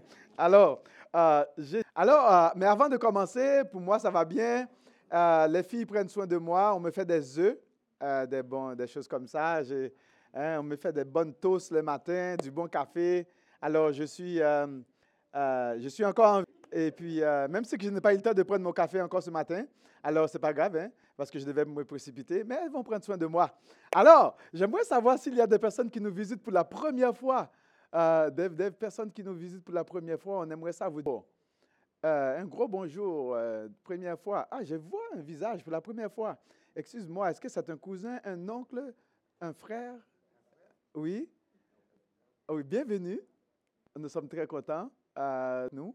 Alors, euh, alors euh, mais avant de commencer, pour moi, ça va bien. Euh, les filles prennent soin de moi. On me fait des œufs, des, choses comme ça. Hein, on me fait des bonnes toasts le matin, du bon café. Alors, je suis, je suis encore en Et puis, même si je n'ai pas eu le temps de prendre mon café encore ce matin, alors c'est pas grave, hein, parce que je devais me précipiter, mais elles vont prendre soin de moi. Alors, j'aimerais savoir s'il y a des personnes qui nous visitent pour la première fois. Euh, des, personnes qui nous visitent pour la première fois, on aimerait ça vous dire. Euh, un gros bonjour, euh, première fois. Ah, je vois un visage pour la première fois. Excuse-moi, est-ce que c'est un cousin, un oncle, un frère? Oui? Oui, bienvenue. Nous sommes très contents. nous.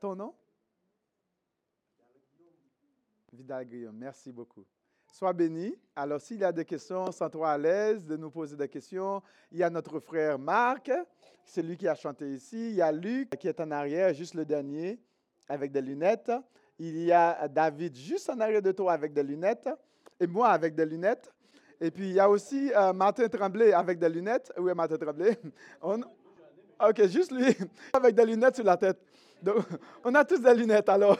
ton nom? Vidal Guillaume. Merci beaucoup. Sois béni. Alors, s'il y a des questions, sens-toi à l'aise de nous poser des questions. Il y a notre frère Marc, c'est lui qui a chanté ici. Il y a Luc qui est en arrière, juste le dernier, avec des lunettes. Il y a David juste en arrière de toi avec des lunettes. Et moi avec des lunettes. Et puis, il y a aussi euh, Martin Tremblay avec des lunettes. Où est Martin Tremblay? OK, juste lui avec des lunettes sur la tête. Donc, on a tous des lunettes alors.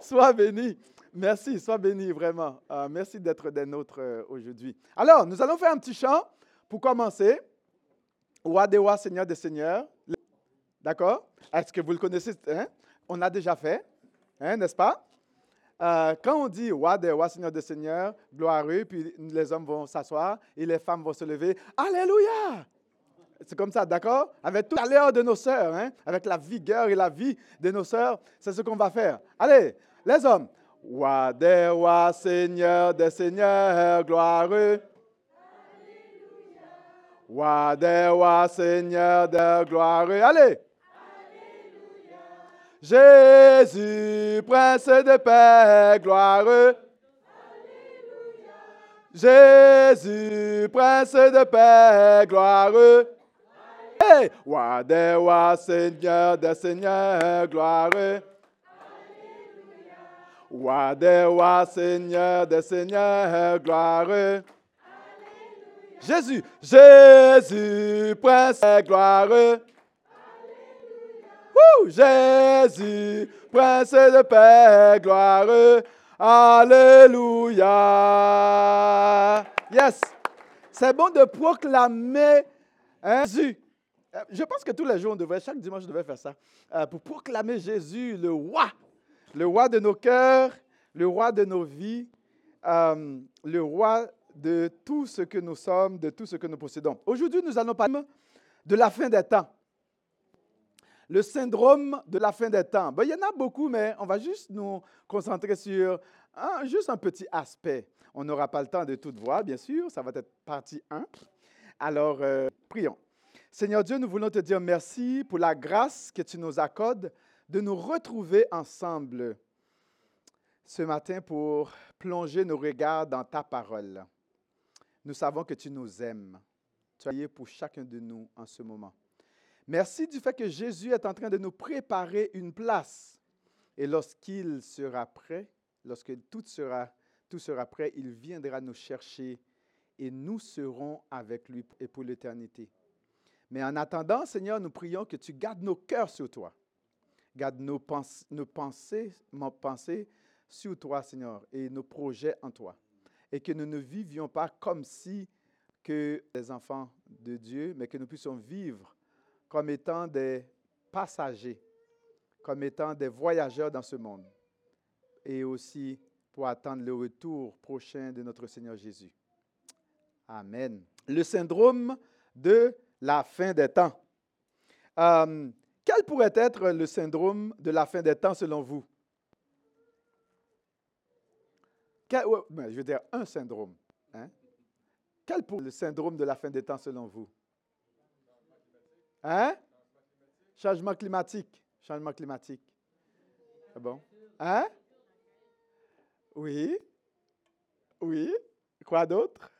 Sois béni. Merci, sois béni vraiment. Euh, merci d'être des nôtres euh, aujourd'hui. Alors, nous allons faire un petit chant pour commencer. Wadewa, Seigneur des Seigneurs. D'accord? Est-ce que vous le connaissez hein? On l'a déjà fait, hein, n'est-ce pas? Euh, Quand on dit Wadewa, Seigneur des Seigneurs, glorieux, puis les hommes vont s'asseoir et les femmes vont se lever. Alléluia c'est comme ça, d'accord? Avec tout l'heure de nos sœurs, hein? avec la vigueur et la vie de nos sœurs, c'est ce qu'on va faire. Allez, les hommes, Wa des wa, Seigneur des seigneurs, gloireux. Wa des wa, Seigneur de gloireux. Allez. Jésus, prince de paix, gloireux. Jésus, prince de paix, gloireux. Hey! Wa des Seigneur des seigneurs, gloireux. Wa des wa, Seigneur des seigneurs, gloire. Jésus, Jésus, Prince, gloire. Jésus, Prince de paix, gloire. Alléluia. Yes. C'est bon de proclamer Jésus. Euh, je pense que tous les jours, on devrait, chaque dimanche, on devrait faire ça. Euh, pour proclamer Jésus, le roi le roi de nos cœurs, le roi de nos vies, euh, le roi de tout ce que nous sommes, de tout ce que nous possédons. Aujourd'hui, nous allons parler de la fin des temps. Le syndrome de la fin des temps. il y en a beaucoup, mais on va juste nous concentrer sur juste un petit aspect. On n'aura pas le temps de tout voir, bien sûr. Ça va être partie 1. Alors, euh, prions. Seigneur Dieu, nous voulons te dire merci pour la grâce que tu nous accordes de nous retrouver ensemble ce matin pour plonger nos regards dans ta parole. Nous savons que tu nous aimes. Tu pour chacun de nous en ce moment. Merci du fait que Jésus est en train de nous préparer une place. Et lorsqu'il sera prêt, lorsque tout sera, tout sera prêt, il viendra nous chercher et nous serons avec lui et pour l'éternité. Mais en attendant, Seigneur, nous prions que tu gardes nos cœurs sur toi Garde nos, nos pensées, nos pensées sur toi, Seigneur, et nos projets en toi. Et que nous ne vivions pas comme si que des enfants de Dieu, mais que nous puissions vivre comme étant des passagers, comme étant des voyageurs dans ce monde. Et aussi pour attendre le retour prochain de notre Seigneur Jésus. Amen. Le syndrome de la fin des temps. Euh, quel pourrait être le syndrome de la fin des temps selon vous? Je veux dire un syndrome. Hein? Quel pourrait être le syndrome de la fin des temps selon vous? Hein? Changement climatique. Changement climatique. Ah bon? Hein? Oui. Oui. Quoi d'autre?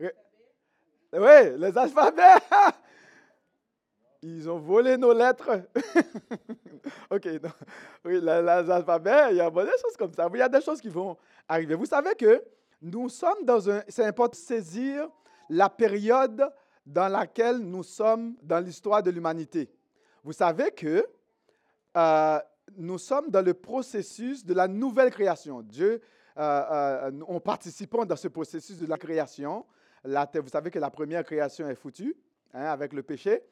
Oui, les alphabets. Ils ont volé nos lettres. OK. Oui, l'alphabet, il y a des choses comme ça. Il y a des choses qui vont arriver. Vous savez que nous sommes dans un... C'est important de saisir la période dans laquelle nous sommes dans l'histoire de l'humanité. vous savez que euh, nous sommes dans le processus de la nouvelle création. Dieu, euh, en participant dans ce processus de la création, vous savez que la première création est foutue hein, avec le péché.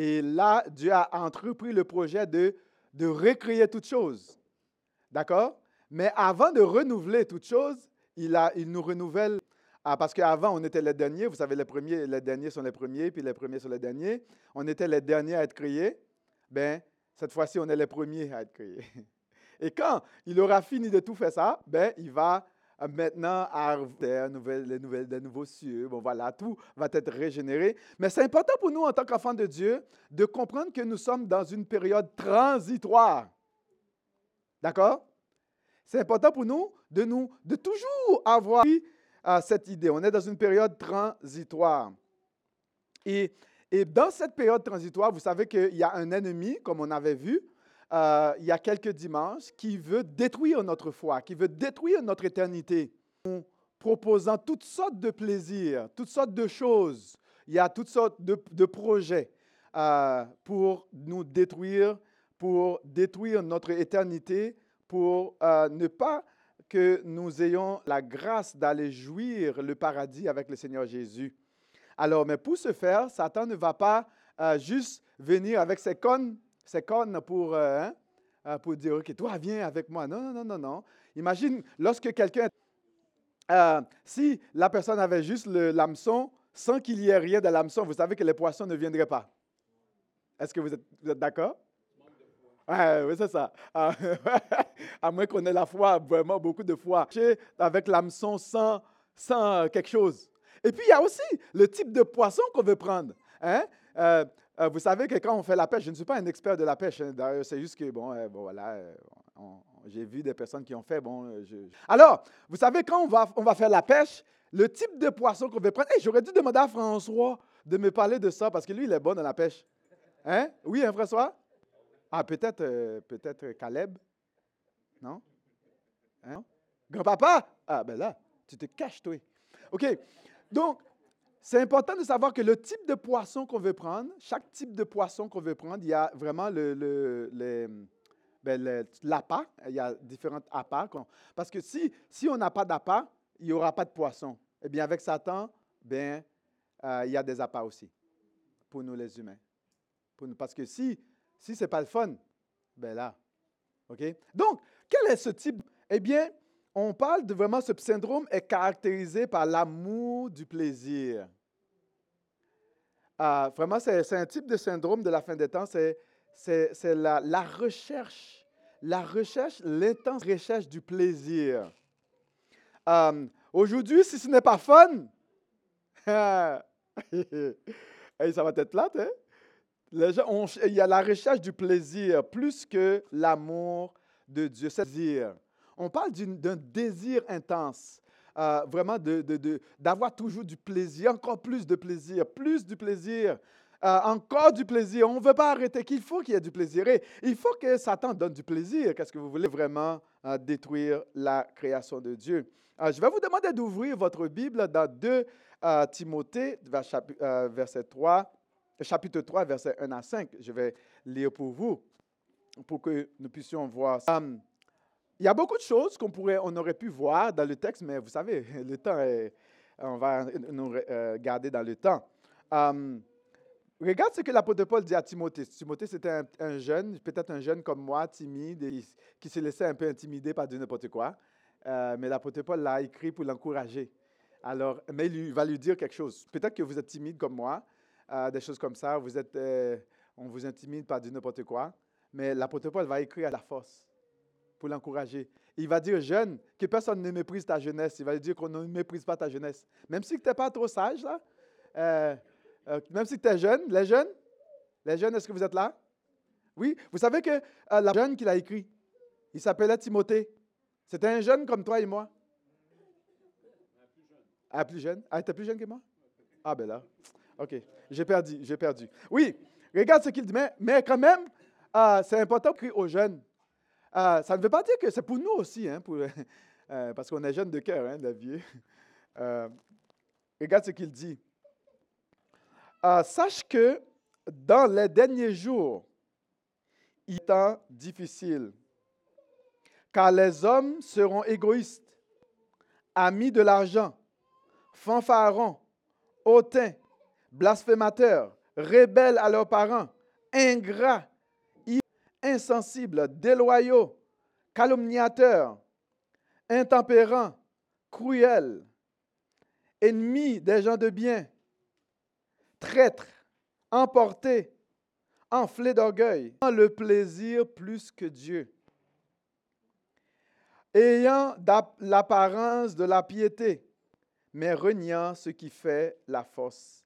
Et là, Dieu a entrepris le projet de, de recréer toutes choses. D'accord? Mais avant de renouveler toutes choses, il, a, il nous renouvelle. Ah, parce qu'avant, on était les derniers. Vous savez, les premiers, les derniers sont les premiers, puis les premiers sont les derniers. On était les derniers à être créés. Ben, cette fois-ci, on est les premiers à être créés. Et quand il aura fini de tout faire ça, ben, il va maintenant à les nouvelles, des nouveaux cieux. Bon, voilà, tout va être régénéré. Mais c'est important pour nous, en tant qu'enfants de Dieu, de comprendre que nous sommes dans une période transitoire. D'accord? C'est important pour nous de, nous, de toujours avoir euh, cette idée. On est dans une période transitoire. Et, et dans cette période transitoire, vous savez qu'il y a un ennemi, comme on avait vu, euh, il y a quelques dimanches, qui veut détruire notre foi, qui veut détruire notre éternité, en proposant toutes sortes de plaisirs, toutes sortes de choses. Il y a toutes sortes de, projets euh, pour nous détruire, pour détruire notre éternité, pour euh, ne pas que nous ayons la grâce d'aller jouir le paradis avec le Seigneur Jésus. Alors, mais pour ce faire, Satan ne va pas juste venir avec ses connes c'est cornes pour, euh, hein, euh, pour dire, OK, toi, viens avec moi. Non, non, non, non, non. Imagine, lorsque quelqu'un, euh, si la personne avait juste le l'hameçon, sans qu'il y ait rien de l'hameçon, vous savez que les poissons ne viendraient pas. Est-ce que vous êtes, d'accord? oui, c'est ça. Ah, à moins qu'on ait la foi, vraiment beaucoup de foi. Avec l'hameçon sans, sans quelque chose. Et puis, il y a aussi le type de poisson qu'on veut prendre. Hein? Vous savez que quand on fait la pêche, je ne suis pas un expert de la pêche. Hein. D'ailleurs, c'est juste que, bon, euh, bon voilà, euh, j'ai vu des personnes qui ont fait. Bon, Alors, vous savez, quand on va, on va faire la pêche, le type de poisson qu'on veut prendre. J'aurais dû demander à François de me parler de ça parce que lui, il est bon dans la pêche. Hein? Oui, hein, François? Ah, peut-être peut-être Caleb? Non? Hein? Grand-papa? Ah, ben là, tu te caches, toi. OK. Donc, c'est important de savoir que le type de poisson qu'on veut prendre, chaque type de poisson qu'on veut prendre, il y a vraiment le, le, ben, l'appât, il y a différents appâts. Parce que si, si on n'a pas d'appât, il n'y aura pas de poisson. Eh bien, avec Satan, ben, euh, il y a des appâts aussi pour nous les humains. Pour nous, parce que si, si ce n'est pas le fun, ben là, OK? Donc, quel est ce type? Eh bien, on parle de vraiment ce syndrome est caractérisé par l'amour du plaisir. Ah, vraiment, c'est un type de syndrome de la fin des temps, c'est la, recherche, la recherche, l'intense recherche du plaisir. Euh, aujourd'hui, si ce n'est pas fun, ça va être plate, hein? il y a la recherche du plaisir plus que l'amour de Dieu. C'est dire on parle d'un désir intense, euh, vraiment d'avoir de, toujours du plaisir, encore plus de plaisir, plus du plaisir, euh, encore du plaisir. On ne veut pas arrêter qu'il faut qu'il y ait du plaisir. Et il faut que Satan donne du plaisir. Qu'est-ce que vous voulez vraiment euh, détruire la création de Dieu? je vais vous demander d'ouvrir votre Bible dans 2 Timothée, verset 3, chapitre 3, verset 1 à 5. Je vais lire pour vous, pour que nous puissions voir ça. Il y a beaucoup de choses qu'on pourrait, on aurait pu voir dans le texte, mais vous savez, le temps est, on va nous euh, garder dans le temps. Hum, regarde ce que l'apôtre Paul dit à Timothée. Timothée, c'était un, jeune, peut-être un jeune comme moi, timide, qui se laissait un peu intimider par du n'importe quoi. Euh, mais l'apôtre Paul l'a écrit pour l'encourager. Alors, mais il va lui dire quelque chose. Peut-être que vous êtes timide comme moi, euh, des choses comme ça. Vous êtes, on vous intimide par du n'importe quoi. Mais l'apôtre Paul va écrire à la force pour l'encourager. Il va dire, jeune, que personne ne méprise ta jeunesse. Il va dire qu'on ne méprise pas ta jeunesse. Même si tu n'es pas trop sage, là, euh, euh, même si tu es jeune, les jeunes, les jeunes, est-ce que vous êtes là? Oui, vous savez que euh, la jeune qu'il a écrit, il s'appelait Timothée. C'était un jeune comme toi et moi. Ah, plus jeune. Ah, tu es plus jeune que moi? Ah, ben là. OK. J'ai perdu, j'ai perdu. Oui, regarde ce qu'il dit. Mais, mais quand même, c'est important d'écrire aux jeunes. Euh, ça ne veut pas dire que c'est pour nous aussi, hein, euh, parce qu'on est jeunes de cœur, hein, David. Euh, regarde ce qu'il dit. sache que dans les derniers jours, Il temps difficile. Car les hommes seront égoïstes, amis de l'argent, fanfarons, hautains, blasphémateurs, rebelles à leurs parents, ingrats, insensibles, déloyaux, calomniateurs, intempérants, cruels, ennemis des gens de bien, traîtres, emportés, enflés d'orgueil, le plaisir plus que Dieu, ayant l'apparence de la piété, mais reniant ce qui fait la force.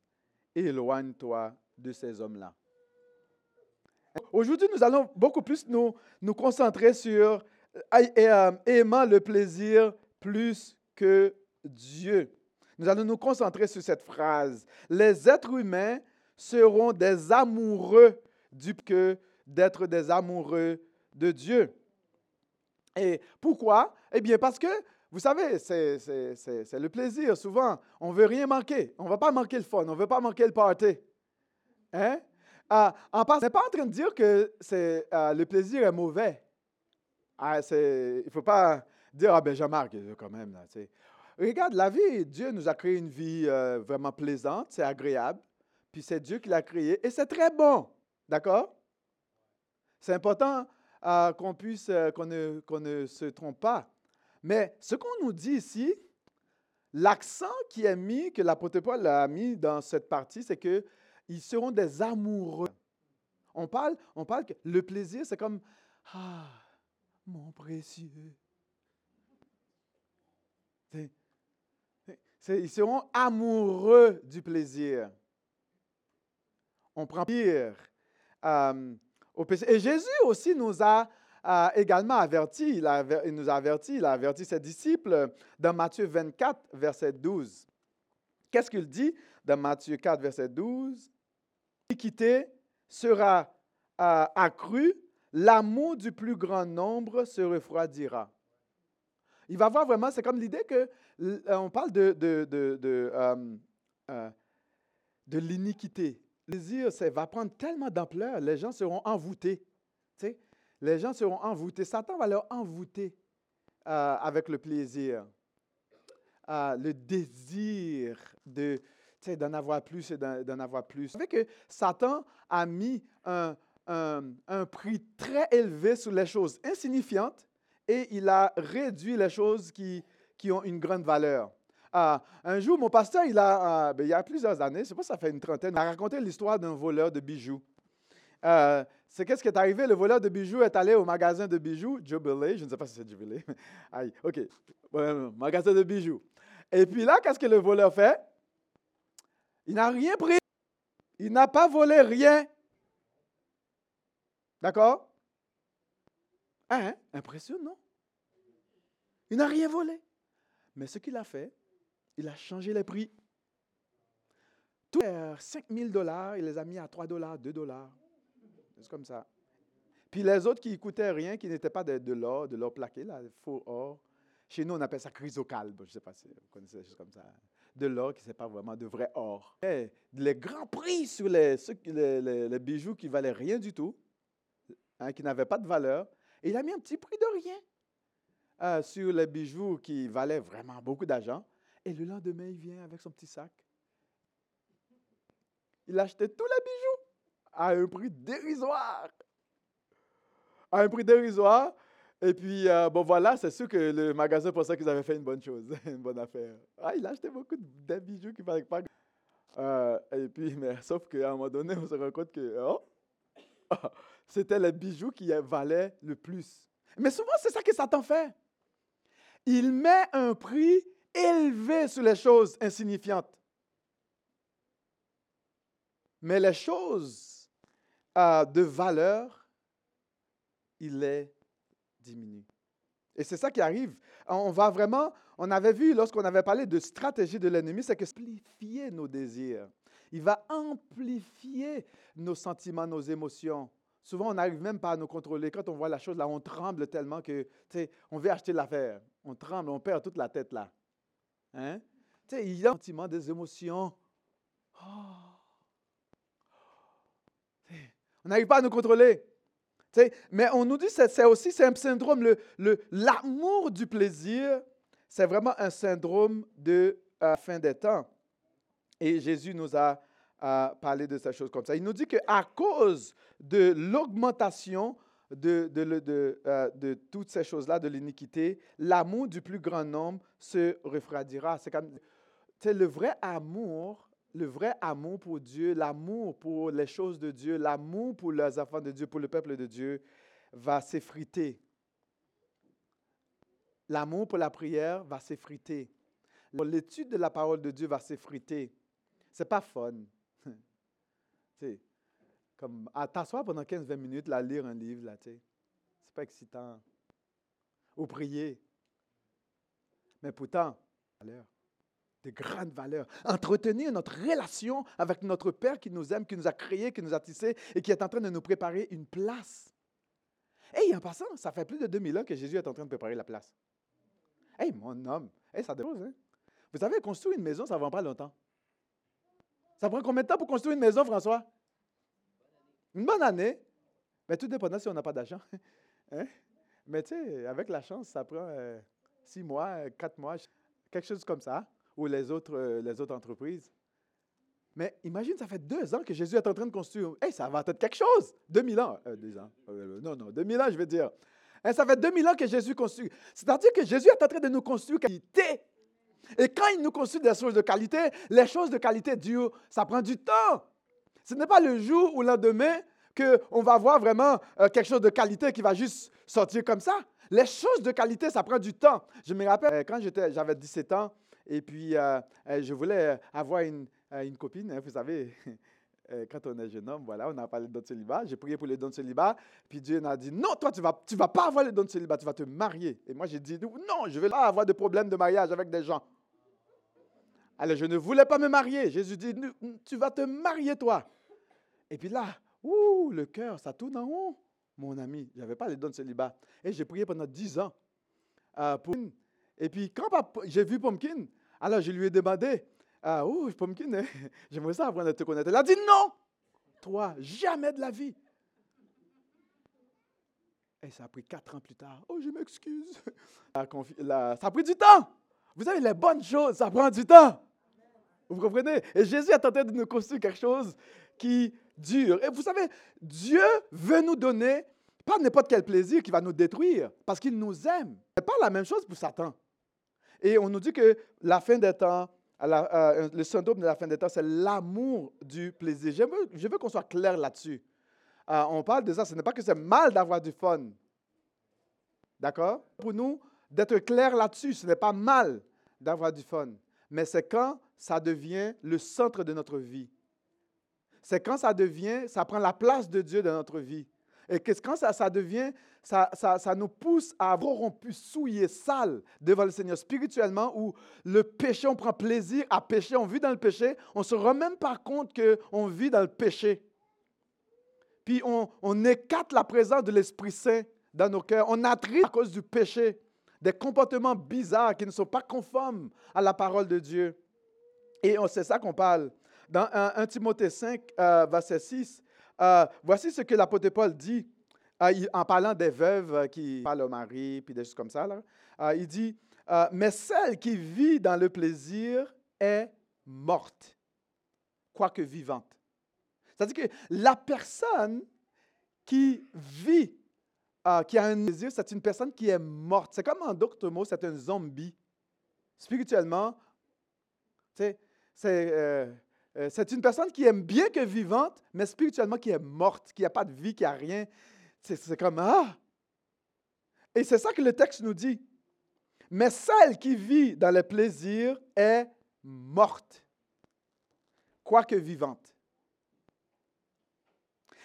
Éloigne-toi de ces hommes-là. Aujourd'hui, nous allons beaucoup plus nous, nous concentrer sur euh, euh, aimant le plaisir plus que Dieu. Nous allons nous concentrer sur cette phrase. Les êtres humains seront des amoureux du que d'être des amoureux de Dieu. Et pourquoi? Eh bien, parce que, vous savez, c'est le plaisir. Souvent, on ne veut rien manquer. On ne va pas manquer le fun. On ne veut pas manquer le party. Hein? Ah, en passant, n'est pas en train de dire que euh, le plaisir est mauvais. Ah, il ne faut pas dire, ah ben Jean-Marc, quand même. Regarde, la vie, Dieu nous a créé une vie euh, vraiment plaisante, c'est agréable. Puis c'est Dieu qui l'a créé et c'est très bon. D'accord? C'est important euh, qu'on euh, ne, se trompe pas. Mais ce qu'on nous dit ici, l'accent qui est mis, que l'apôtre Paul a mis dans cette partie, c'est qu'ils seront des amoureux. On parle, on parle que le plaisir, c'est comme, ah, mon précieux ils seront amoureux du plaisir. On prend pire euh. Et Jésus aussi nous a euh, également averti, il, nous a averti, il a averti ses disciples dans Matthieu 24, verset 12. Qu'est-ce qu'il dit? Dans Matthieu 4, verset 12? L'équité sera euh, accrue, l'amour du plus grand nombre se refroidira. Il va voir vraiment, c'est comme l'idée que euh, on parle de, de, de, de, euh, l'iniquité. Le désir, ça va prendre tellement d'ampleur, les gens seront envoûtés. Les gens seront envoûtés. Satan va leur envoûter avec le plaisir, le désir de, d'en avoir plus et d'en avoir plus. Vous savez que Satan a mis un, un, prix très élevé sur les choses insignifiantes et il a réduit les choses qui, qui ont une grande valeur. Ah, un jour, mon pasteur, il, a, ah, ben, il y a plusieurs années, je sais pas, ça fait une trentaine, il a raconté l'histoire d'un voleur de bijoux. Euh, c'est qu'est-ce qui est arrivé? Le voleur de bijoux est allé au magasin de bijoux, Jubilee, je ne sais pas si c'est Jubilee. Aïe, OK. magasin de bijoux. Et puis là, qu'est-ce que le voleur fait? Il n'a rien pris. Il n'a pas volé rien. D'accord? Hein? Impressionnant. Il n'a rien volé. Mais ce qu'il a fait, il a changé les prix. Tout 5 000 dollars, il les a mis à 3 dollars, 2 dollars. C'est comme ça. Puis les autres qui ne coûtaient rien, qui n'étaient pas de, l'or, de l'or plaqué, là, faux or. Chez nous, on appelle ça chrysocalbe. Je ne sais pas si vous connaissez des choses comme ça. De l'or qui n'est pas vraiment de vrai or. Et les grands prix sur les, les, bijoux qui valaient rien du tout, hein, qui n'avaient pas de valeur. Il a mis un petit prix de rien. Euh, sur les bijoux qui valaient vraiment beaucoup d'argent. Et le lendemain, il vient avec son petit sac. Il achetait tous les bijoux à un prix dérisoire. À un prix dérisoire. Et puis, euh, bon, voilà, c'est sûr que le magasin pensait qu'ils avaient fait une bonne chose, une bonne affaire. Ah, il a acheté beaucoup de bijoux qui ne valaient pas. Euh, et puis, mais sauf qu'à un moment donné, on se rend compte que oh, c'était les bijoux qui valaient le plus. Mais souvent, c'est ça que Satan fait il met un prix élevé sur les choses insignifiantes. Mais les choses euh, de valeur, il les diminue. Et c'est ça qui arrive. On va vraiment, on avait vu lorsqu'on avait parlé de stratégie de l'ennemi, c'est que amplifier nos désirs. Il va amplifier nos sentiments, nos émotions. Souvent, on n'arrive même pas à nous contrôler. Quand on voit la chose là, on tremble tellement que, tu sais, on veut acheter l'affaire. On tremble, on perd toute la tête là. Hein? Tu sais, il y a un sentiment des émotions. Oh. On n'arrive pas à nous contrôler. Mais on nous dit que c'est aussi un syndrome, l'amour le, l'amour du plaisir, c'est vraiment un syndrome de euh, fin des temps. Et Jésus nous a parlé de ces choses comme ça. Il nous dit qu'à cause de l'augmentation de, de, euh, de, toutes ces choses-là, de l'iniquité, l'amour du plus grand nombre se refroidira. C'est comme, le vrai amour, le vrai amour pour Dieu, l'amour pour les choses de Dieu, l'amour pour les enfants de Dieu, pour le peuple de Dieu, va s'effriter. L'amour pour la prière va s'effriter. L'étude de la parole de Dieu va s'effriter. C'est pas fun. comme t'asseoir pendant 15-20 minutes, là, lire un livre, là, tu. C'est pas excitant. Ou prier. Mais pourtant, valeurs, de grandes valeurs. Entretenir notre relation avec notre Père qui nous aime, qui nous a créés, qui nous a tissés et qui est en train de nous préparer une place. Hey, en passant, ça fait plus de 2000 ans que Jésus est en train de préparer la place. Hey, mon homme, hey, ça dépose, hein? Vous savez, construire une maison, ça ne va pas longtemps. Ça prend combien de temps pour construire une maison, François? Une bonne année. Mais tout dépendant si on n'a pas d'argent. Hein? Mais tu sais, avec la chance, ça prend euh, six mois, euh, quatre mois, quelque chose comme ça, ou les autres, euh, les autres entreprises. Mais imagine, ça fait deux ans que Jésus est en train de construire. Hey, ça va être quelque chose. 2000 ans. deux ans. non, non, 2000 ans, je veux dire. Ça fait 2000 ans que Jésus construit. C'est-à-dire que Jésus est en train de nous construire qualité. Et quand il nous construit des choses de qualité, les choses de qualité, Dieu, ça prend du temps. Ce n'est pas le jour ou le lendemain qu'on va voir vraiment euh, quelque chose de qualité qui va juste sortir comme ça. Les choses de qualité, ça prend du temps. Je me rappelle euh, quand j'avais 17 ans et puis euh, je voulais avoir une, copine, hein, vous savez. quand on est jeune homme, voilà, on a parlé de don de célibat. J'ai prié pour les dons de célibat. Puis Dieu m'a dit Non, toi, tu ne vas, tu vas pas avoir les dons de célibat, tu vas te marier. Et moi, j'ai dit Non, je ne vais pas avoir de problème de mariage avec des gens. Alors, je ne voulais pas me marier. Jésus dit, tu vas te marier toi. Et puis là, ouh, le cœur, ça tourne en haut, mon ami. Je n'avais pas les dons de célibat. Et j'ai prié pendant dix ans. Euh, pour... Et puis, quand j'ai vu Pumpkin, alors je lui ai demandé, ah, oh, Pumpkin, hein, j'aimerais ça apprendre à te connaître. Elle a dit non, toi, jamais de la vie. Et ça a pris quatre ans plus tard. Oh, je m'excuse. Ça a pris du temps. Vous savez, les bonnes choses, ça prend du temps. Vous comprenez? Et Jésus en train de nous construire quelque chose qui dure. Et vous savez, Dieu veut nous donner pas n'importe quel plaisir qui va nous détruire, parce qu'il nous aime. Ce n'est pas la même chose pour Satan. Et on nous dit que la fin des temps, le syndrome de la fin des temps, c'est l'amour du plaisir. Je veux, je veux qu'on soit clair là-dessus. Euh, on parle de ça, ce n'est pas que c'est mal d'avoir du fun. D'accord? Pour nous, d'être clair là-dessus, ce n'est pas mal d'avoir du fun. Mais c'est quand ça devient le centre de notre vie. C'est quand ça devient, ça prend la place de Dieu dans notre vie. Et que quand ça, devient, ça, ça, ça, nous pousse à avoir rompu, souillé, sale devant le Seigneur spirituellement, où le péché, on prend plaisir à pécher, on vit dans le péché, on ne se rend même pas compte qu'on vit dans le péché. Puis on, on écarte la présence de l'Esprit Saint dans nos cœurs, on attriste à cause du péché, des comportements bizarres qui ne sont pas conformes à la parole de Dieu. Et c'est ça qu'on parle. Dans 1, Timothée 5, euh, verset 6, euh, voici ce que l'apôtre Paul dit euh, en parlant des veuves qui parlent au mari, puis des choses comme ça. Il dit, mais celle qui vit dans le plaisir est morte, quoique vivante. C'est-à-dire que la personne qui vit, qui a un plaisir, c'est une personne qui est morte. C'est comme en d'autres mots, c'est un zombie. Spirituellement, tu sais, euh, c'est une personne qui aime bien que vivante, mais spirituellement qui est morte, qui n'a pas de vie, qui n'a rien. C'est comme Ah! Et c'est ça que le texte nous dit. Mais celle qui vit dans le plaisir est morte, quoique vivante.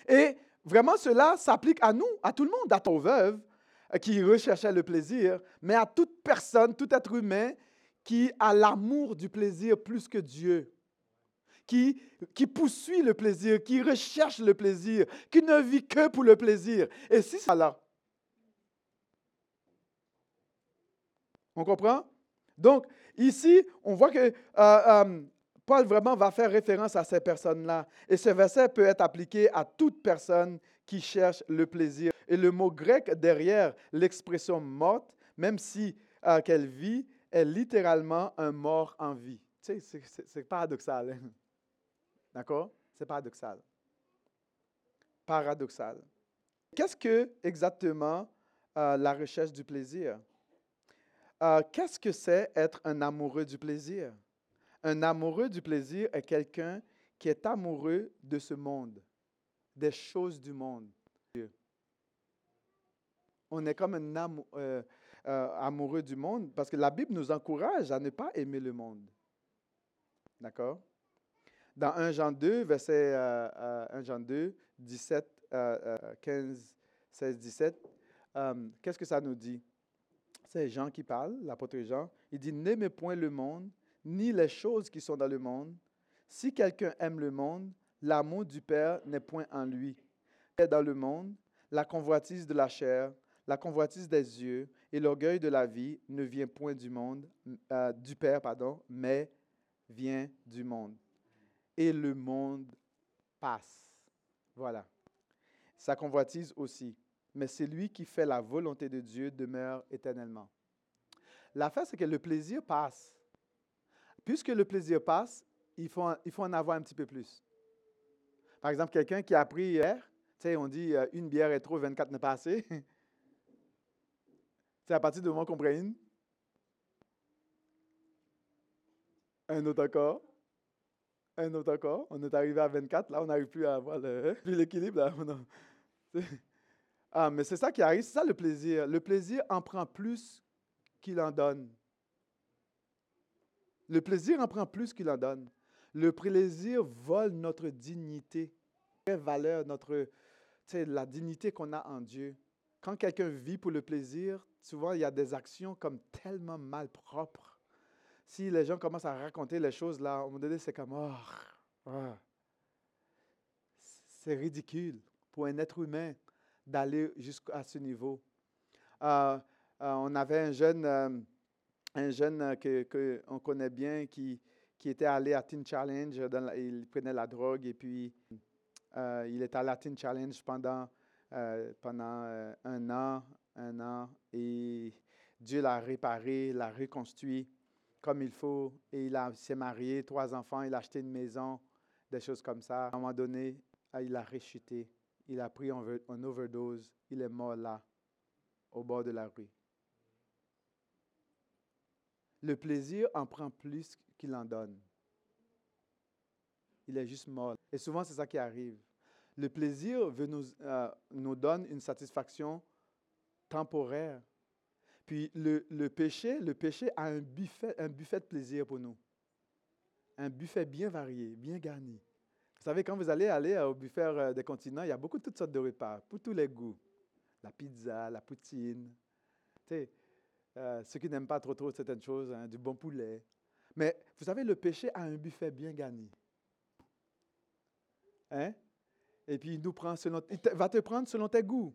Et vraiment, cela s'applique à nous, à tout le monde, à ton veuve euh, qui recherchait le plaisir, mais à toute personne, tout être humain qui a l'amour du plaisir plus que Dieu, qui, qui poursuit le plaisir, qui recherche le plaisir, qui ne vit que pour le plaisir. Et si c'est là, on comprend? Donc, ici, on voit que euh, euh, Paul vraiment va faire référence à ces personnes-là. Et ce verset peut être appliqué à toute personne qui cherche le plaisir. Et le mot grec derrière l'expression morte, même si euh, qu'elle vit, est littéralement un mort en vie. Tu sais, c'est paradoxal. Hein? D'accord? C'est paradoxal. Paradoxal. Qu'est-ce que exactement euh, la recherche du plaisir? Euh, qu'est-ce que c'est être un amoureux du plaisir? Un amoureux du plaisir est quelqu'un qui est amoureux de ce monde, des choses du monde. On est comme un euh, amoureux du monde parce que la Bible nous encourage à ne pas aimer le monde. D'accord? Dans 1 Jean 2, verset 1 Jean 2, 17, 15, 16, 17, qu'est-ce que ça nous dit? C'est Jean qui parle, l'apôtre Jean. Il dit, n'aimez point le monde, ni les choses qui sont dans le monde. Si quelqu'un aime le monde, l'amour du Père n'est point en lui. Dans le monde, la convoitise de la chair, la convoitise des yeux et l'orgueil de la vie ne vient point du monde, euh, du Père, pardon, mais vient du monde. Et le monde passe. Voilà. Sa convoitise aussi mais celui qui fait la volonté de Dieu demeure éternellement. L'affaire, c'est que le plaisir passe. Puisque le plaisir passe, il faut, il faut en avoir un petit peu plus. Par exemple, quelqu'un qui a pris hier, tu sais, on dit euh, une bière est trop, 24 n'est pas assez. C'est à partir du moment qu'on prend une. Un autre encore. Un autre encore. On est arrivé à 24. Là, on n'arrive plus à avoir l'équilibre. Ah, mais c'est ça qui arrive, c'est ça le plaisir. Le plaisir en prend plus qu'il en donne. Le plaisir en prend plus qu'il en donne. Le plaisir vole notre dignité, valeur, notre, la dignité qu'on a en Dieu. Quand quelqu'un vit pour le plaisir, souvent il y a des actions comme tellement malpropres. Si les gens commencent à raconter les choses là, à un moment donné, c'est comme, oh, ah. c'est ridicule pour un être humain d'aller jusqu'à ce niveau. Euh, euh, on avait un jeune, euh, un jeune que, qu'on connaît bien qui, qui était allé à Teen Challenge. il prenait la drogue et puis il était allé à Teen Challenge pendant, pendant un an, un an. Et Dieu l'a réparé, l'a reconstruit comme il faut. Et il s'est marié, trois enfants, il a acheté une maison, des choses comme ça. À un moment donné, il a rechuté il a pris un overdose, il est mort là, au bord de la rue. Le plaisir en prend plus qu'il en donne. Il est juste mort. Et souvent, c'est ça qui arrive. Le plaisir veut nous, euh, nous donne une satisfaction temporaire. Puis le, péché, le péché a un buffet, un buffet de plaisir pour nous. Un buffet bien varié, bien garni. Vous savez, quand vous allez aller au buffet euh, des continents, il y a beaucoup de toutes sortes de repas, pour tous les goûts. La pizza, la poutine. Tu euh, ceux qui n'aiment pas trop trop certaines choses, hein, du bon poulet. Mais vous savez, le péché a un buffet bien gagné. Hein? Et puis il nous prend selon, il va te prendre selon tes goûts,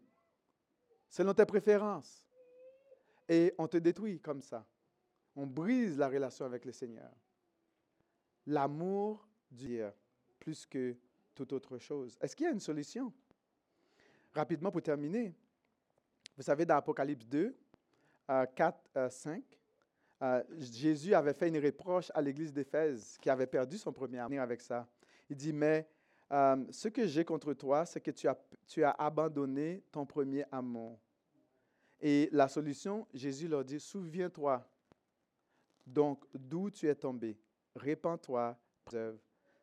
selon tes préférences. Et on te détruit comme ça. On brise la relation avec le Seigneur. L'amour du plus que toute autre chose. Est-ce qu'il y a une solution? Rapidement pour terminer, vous savez, dans Apocalypse 2, 4, 5, Jésus avait fait une reproche à l'église d'Éphèse qui avait perdu son premier amour avec ça. Il dit, mais euh, ce que j'ai contre toi, c'est que tu as, tu as abandonné ton premier amour. Et la solution, Jésus leur dit, souviens-toi donc d'où tu es tombé, répands-toi,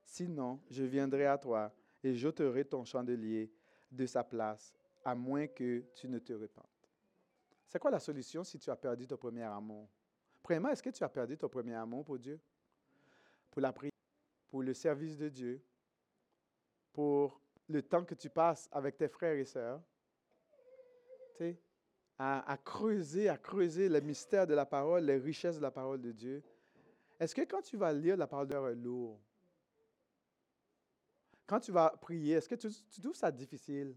Sinon, je viendrai à toi et j'ôterai ton chandelier de sa place, à moins que tu ne te repentes. C'est quoi la solution si tu as perdu ton premier amour? Premièrement, est-ce que tu as perdu ton premier amour pour Dieu? Pour la prière, pour le service de Dieu, pour le temps que tu passes avec tes frères et sœurs, tu sais, à, creuser, à creuser le mystère de la parole, les richesses de la parole de Dieu. Est-ce que quand tu vas lire la parole Dieu, lourd? Quand tu vas prier, est-ce que tu, trouves ça difficile?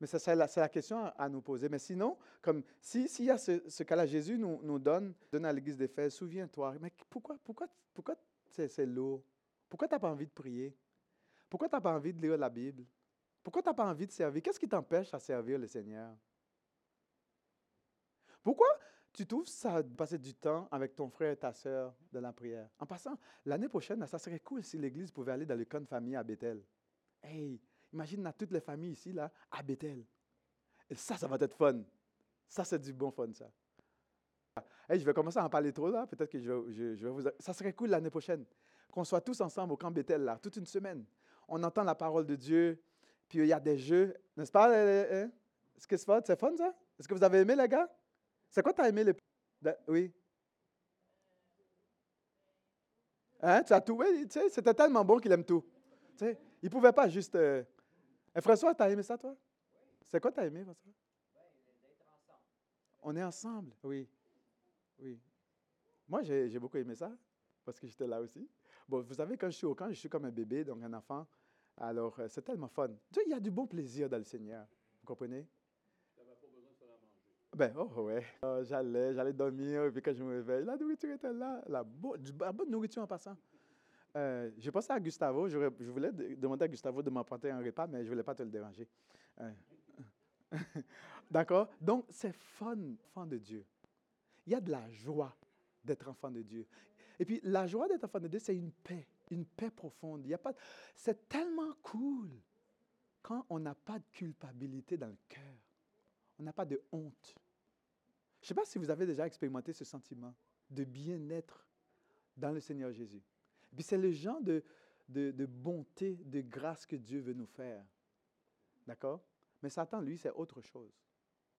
Mais c'est la, question à, nous poser. Mais sinon, comme s'il si y a ce, ce cas-là, Jésus nous, nous, donne, donne à l'église d'Éphèse, souviens-toi, mais pourquoi, pourquoi, pourquoi c'est lourd? Pourquoi tu n'as pas envie de prier? Pourquoi tu n'as pas envie de lire la Bible? Pourquoi tu n'as pas envie de servir? Qu'est-ce qui t'empêche à servir le Seigneur? Pourquoi tu trouves ça de passer du temps avec ton frère et ta soeur de la prière? En passant, l'année prochaine, ça serait cool si l'Église pouvait aller dans le camp de famille à Bethel. Hey, imagine toutes les familles ici, là, à Bethel. Et ça, ça va être fun. Ça, c'est du bon fun, ça. Hey, je vais commencer à en parler trop, là. Peut-être que je, je, vais vous... Ça serait cool l'année prochaine qu'on soit tous ensemble au camp Bethel, là, toute une semaine. On entend la parole de Dieu, puis il y a des jeux, n'est-ce pas? Est-ce que c'est fun? C'est fun, ça? Est-ce que vous avez aimé, les gars? C'est quoi tu as aimé le... Oui? Hein? Tu as tout? Oui, tu sais, c'était tellement bon qu'il aime tout. Tu sais, il ne pouvait pas juste... Euh... François, tu as aimé ça, toi? C'est quoi tu as aimé, François? On est ensemble, oui. Oui. Moi, j'ai beaucoup aimé ça, parce que j'étais là aussi. Bon, vous savez, quand je suis au camp, je suis comme un bébé, donc un enfant. Alors, euh, c'est tellement fun. Il y a du bon plaisir dans le Seigneur. Vous comprenez? Ben, oh, ouais. Oh, j'allais, j'allais dormir, et puis quand je me réveille, la nourriture était là. La, bonne nourriture en passant. Euh, j'ai pensé à Gustavo. Je voulais demander à Gustavo de m'apporter un repas, mais je ne voulais pas te le déranger. Euh, d'accord? Donc, c'est fun, fun de Dieu. Il y a de la joie d'être enfant de Dieu. Et puis, la joie d'être enfant de Dieu, c'est une paix, une paix profonde. Il y a pas, c'est tellement cool quand on n'a pas de culpabilité dans le cœur. On n'a pas de honte. Je ne sais pas si vous avez déjà expérimenté ce sentiment de bien-être dans le Seigneur Jésus. Puis, c'est le genre de, de, de bonté, de grâce que Dieu veut nous faire. D'accord? Mais Satan, lui, c'est autre chose.